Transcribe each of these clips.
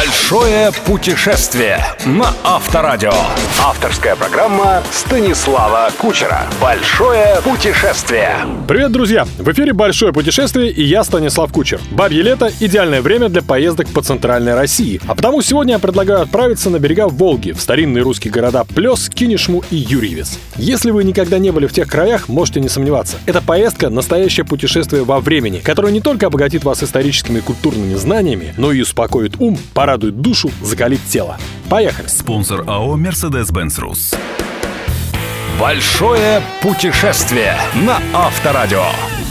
Большое путешествие на Авторадио. Авторская программа Станислава Кучера. Большое путешествие. Привет, друзья! В эфире «Большое путешествие» и я, Станислав Кучер. Бабье лето – идеальное время для поездок по центральной России. А потому сегодня я предлагаю отправиться на берега Волги, в старинные русские города Плес, Кинешму и Юрьевец. Если вы никогда не были в тех краях, можете не сомневаться. Эта поездка – настоящее путешествие во времени, которое не только обогатит вас историческими и культурными знаниями, но и успокоит ум, порадует душу, закалит тело. Поехали! Спонсор АО «Мерседес-Бенц Рус». Большое путешествие на Авторадио.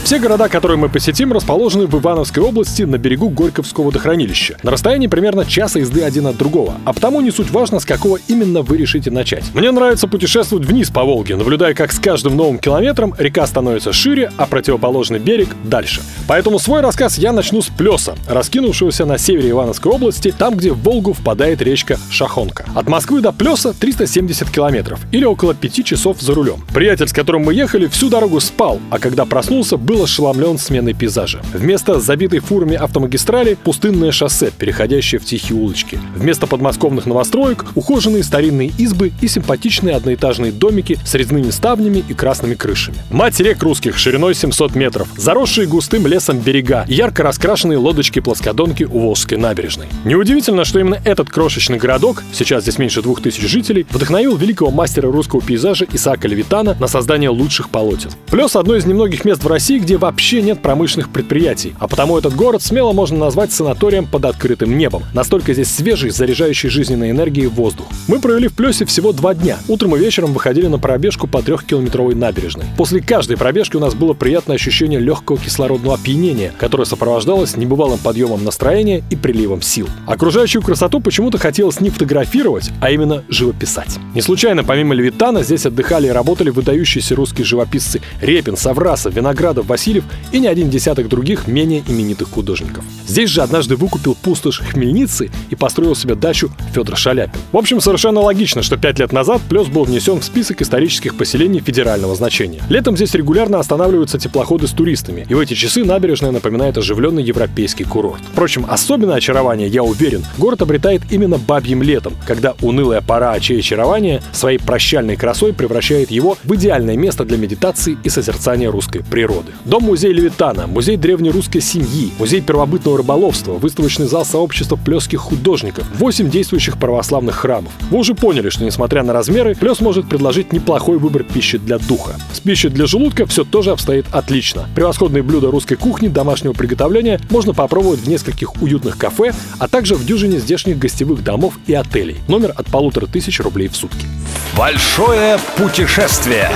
Все города, которые мы посетим, расположены в Ивановской области на берегу Горьковского водохранилища, на расстоянии примерно часа езды один от другого, а потому не суть важно, с какого именно вы решите начать. Мне нравится путешествовать вниз по Волге, наблюдая, как с каждым новым километром река становится шире, а противоположный берег — дальше. Поэтому свой рассказ я начну с Плеса, раскинувшегося на севере Ивановской области, там, где в Волгу впадает речка Шахонка. От Москвы до Плеса 370 километров, или около 5 часов за рулем. Приятель, с которым мы ехали, всю дорогу спал, а когда проснулся, был ошеломлен сменой пейзажа. Вместо забитой фурами автомагистрали – пустынное шоссе, переходящее в тихие улочки. Вместо подмосковных новостроек – ухоженные старинные избы и симпатичные одноэтажные домики с резными ставнями и красными крышами. Мать рек русских шириной 700 метров, заросшие густым лесом берега, ярко раскрашенные лодочки-плоскодонки у Волжской набережной. Неудивительно, что именно этот крошечный городок, сейчас здесь меньше двух тысяч жителей, вдохновил великого мастера русского пейзажа Исаака Левитана на создание лучших полотен. Плюс одно из немногих мест в России, где вообще нет промышленных предприятий, а потому этот город смело можно назвать санаторием под открытым небом. Настолько здесь свежий, заряжающий жизненной энергией воздух. Мы провели в Плесе всего два дня. Утром и вечером выходили на пробежку по трехкилометровой набережной. После каждой пробежки у нас было приятное ощущение легкого кислородного опьянения, которое сопровождалось небывалым подъемом настроения и приливом сил. Окружающую красоту почему-то хотелось не фотографировать, а именно живописать. Не случайно, помимо Левитана, здесь отдыхали и работали выдающиеся русские живописцы Репин, Саврасов, Виноградов, Васильев и не один десяток других менее именитых художников. Здесь же однажды выкупил пустошь Хмельницы и построил себе дачу Федор Шаляпин. В общем, совершенно логично, что пять лет назад Плес был внесен в список исторических поселений федерального значения. Летом здесь регулярно останавливаются теплоходы с туристами, и в эти часы набережная напоминает оживленный европейский курорт. Впрочем, особенное очарование, я уверен, город обретает именно бабьим летом, когда унылая пора очей очарования своей прощальной красой превращает его в идеальное место для медитации и созерцания русской природы. Дом-музей Левитана, музей древнерусской семьи, музей первобытного рыболовства, выставочный зал сообщества плеских художников, 8 действующих православных храмов. Вы уже поняли, что несмотря на размеры, Плес может предложить неплохой выбор пищи для духа. С пищей для желудка все тоже обстоит отлично. Превосходные блюда русской кухни домашнего приготовления можно попробовать в нескольких уютных кафе, а также в дюжине здешних гостевых домов и отелей. Номер от полутора тысяч рублей в сутки. Большое путешествие. Путешествие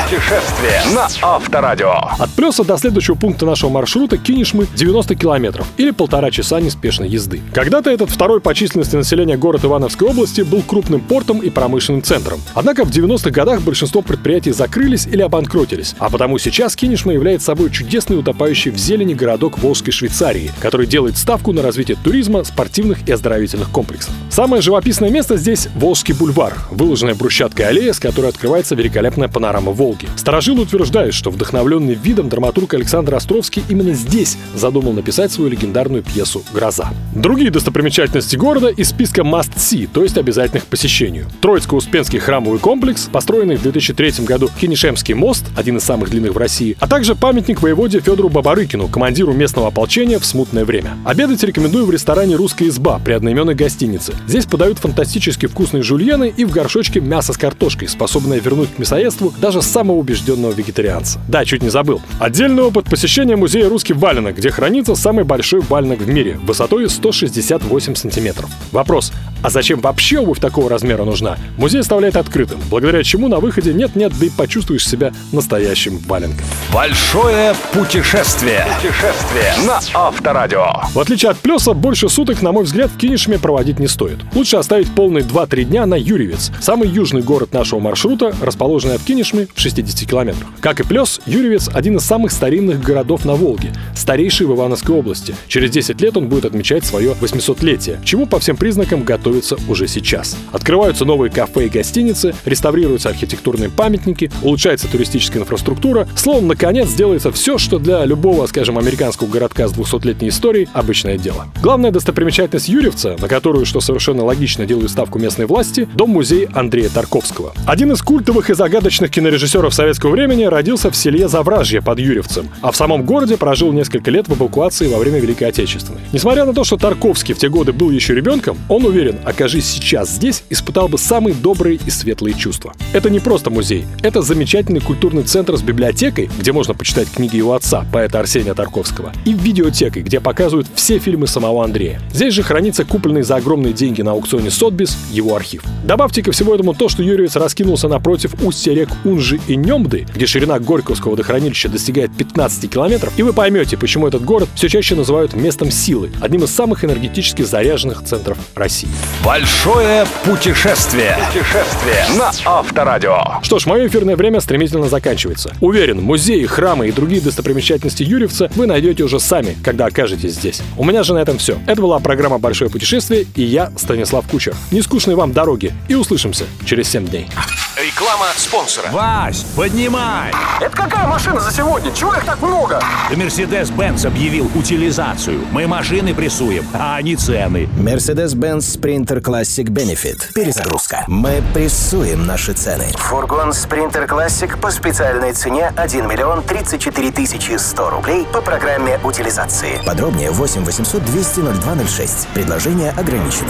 на Авторадио. От Плеса до следующего пункта нашего маршрута Кинешмы 90 километров или полтора часа неспешной езды. Когда-то этот второй по численности населения город Ивановской области был крупным портом и промышленным центром. Однако в 90-х годах большинство предприятий закрылись или обанкротились, а потому сейчас Кинешма является собой чудесный утопающий в зелени городок Волжской Швейцарии, который делает ставку на развитие туризма, спортивных и оздоровительных комплексов. Самое живописное место здесь – Волжский бульвар, выложенная брусчаткой аллея, с которой открывается великолепная панорама Волги. Старожилы утверждают, что вдохновленный видом драматург Александр Островский именно здесь задумал написать свою легендарную пьесу «Гроза». Другие достопримечательности города из списка must see, то есть обязательных к посещению. Троицко-Успенский храмовый комплекс, построенный в 2003 году Кинешемский мост, один из самых длинных в России, а также памятник воеводе Федору Бабарыкину, командиру местного ополчения в смутное время. Обедать рекомендую в ресторане «Русская изба» при одноименной гостинице. Здесь подают фантастически вкусные жульены и в горшочке мясо с картошкой, способное вернуть к мясоедству даже самого убежденного вегетарианца. Да, чуть не забыл. Отдельный опыт посещения музея «Русский валенок», где хранится самый большой валенок в мире, высотой 168 сантиметров. Вопрос, а зачем вообще обувь такого размера нужна? Музей оставляет открытым, благодаря чему на выходе нет-нет, да и почувствуешь себя настоящим валенком. Большое путешествие. Путешествие на Авторадио. В отличие от Плеса, больше суток, на мой взгляд, в Кинешме проводить не стоит. Лучше оставить полные 2-3 дня на Юрьевец, самый южный город нашего маршрута, расположенный в Кинешме в 60 километрах. Как и Плес, Юрьевец – один из самых старинных городов на Волге, старейший в Ивановской области. Через 10 лет он будет отмечать свое 800-летие, к чему по всем признакам готовится уже сейчас. Открываются новые кафе и гостиницы, реставрируются архитектурные памятники, улучшается туристическая инфраструктура. Словом, наконец делается все, что для любого, скажем, американского городка с 200-летней историей обычное дело. Главная достопримечательность Юрьевца, на которую, что совершенно логично, делают ставку местные власти, дом-музей Андрея Тарковского. Один из культовых и загадочных кинорежиссеров советского времени родился в селе Завражье под Юрьевцем, а в самом городе прожил несколько лет в эвакуации во время Великой Отечественной. Несмотря на то, что Тарковский в те годы был еще ребенком, он уверен, окажись сейчас здесь, испытал бы самые добрые и светлые чувства. Это не просто музей, это замечательный культурный центр с библиотекой, где можно почитать книги его отца, поэта Арсения Тарковского, и видеотекой, где показывают все фильмы самого Андрея. Здесь же хранится купленный за огромные деньги на аукционе Сотбис его архив. Добавьте ко всему этому то, что Юрьевец раскинулся напротив устья рек Унжи и Немды, где ширина Горьковского водохранилища достигает 15 километров, и вы поймете, почему этот город все чаще называют местом силы, одним из самых энергетически заряженных центров России. Большое путешествие. Путешествие на Авторадио. Что ж, мое эфирное время стремительно заканчивается. Уверен, музеи, храмы и другие достопримечательности Юрьевца вы найдете уже сами, когда окажетесь здесь. У меня же на этом все. Это была программа «Большое путешествие» и я, Станислав Кучер. Нескучной вам дороги и услышимся через 7 дней. Реклама спонсора. Вась, поднимай! Это какая машина за сегодня? Чего их так много? Мерседес-Бенц объявил утилизацию. Мы машины прессуем, а они цены. Mercedes-Benz Sprinter Classic Benefit. Перезагрузка. Мы прессуем наши цены. Фургон Sprinter Classic по специальной цене 1 миллион 34 тысячи 100 рублей по программе утилизации. Подробнее 8 800 200 0206. Предложение ограничено.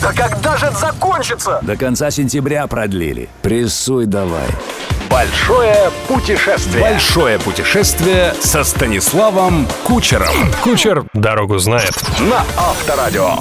Да когда же это закончится? До конца сентября продлили. Прессуй давай. Большое путешествие. Большое путешествие со Станиславом Кучером. Кучер дорогу знает. На Авторадио.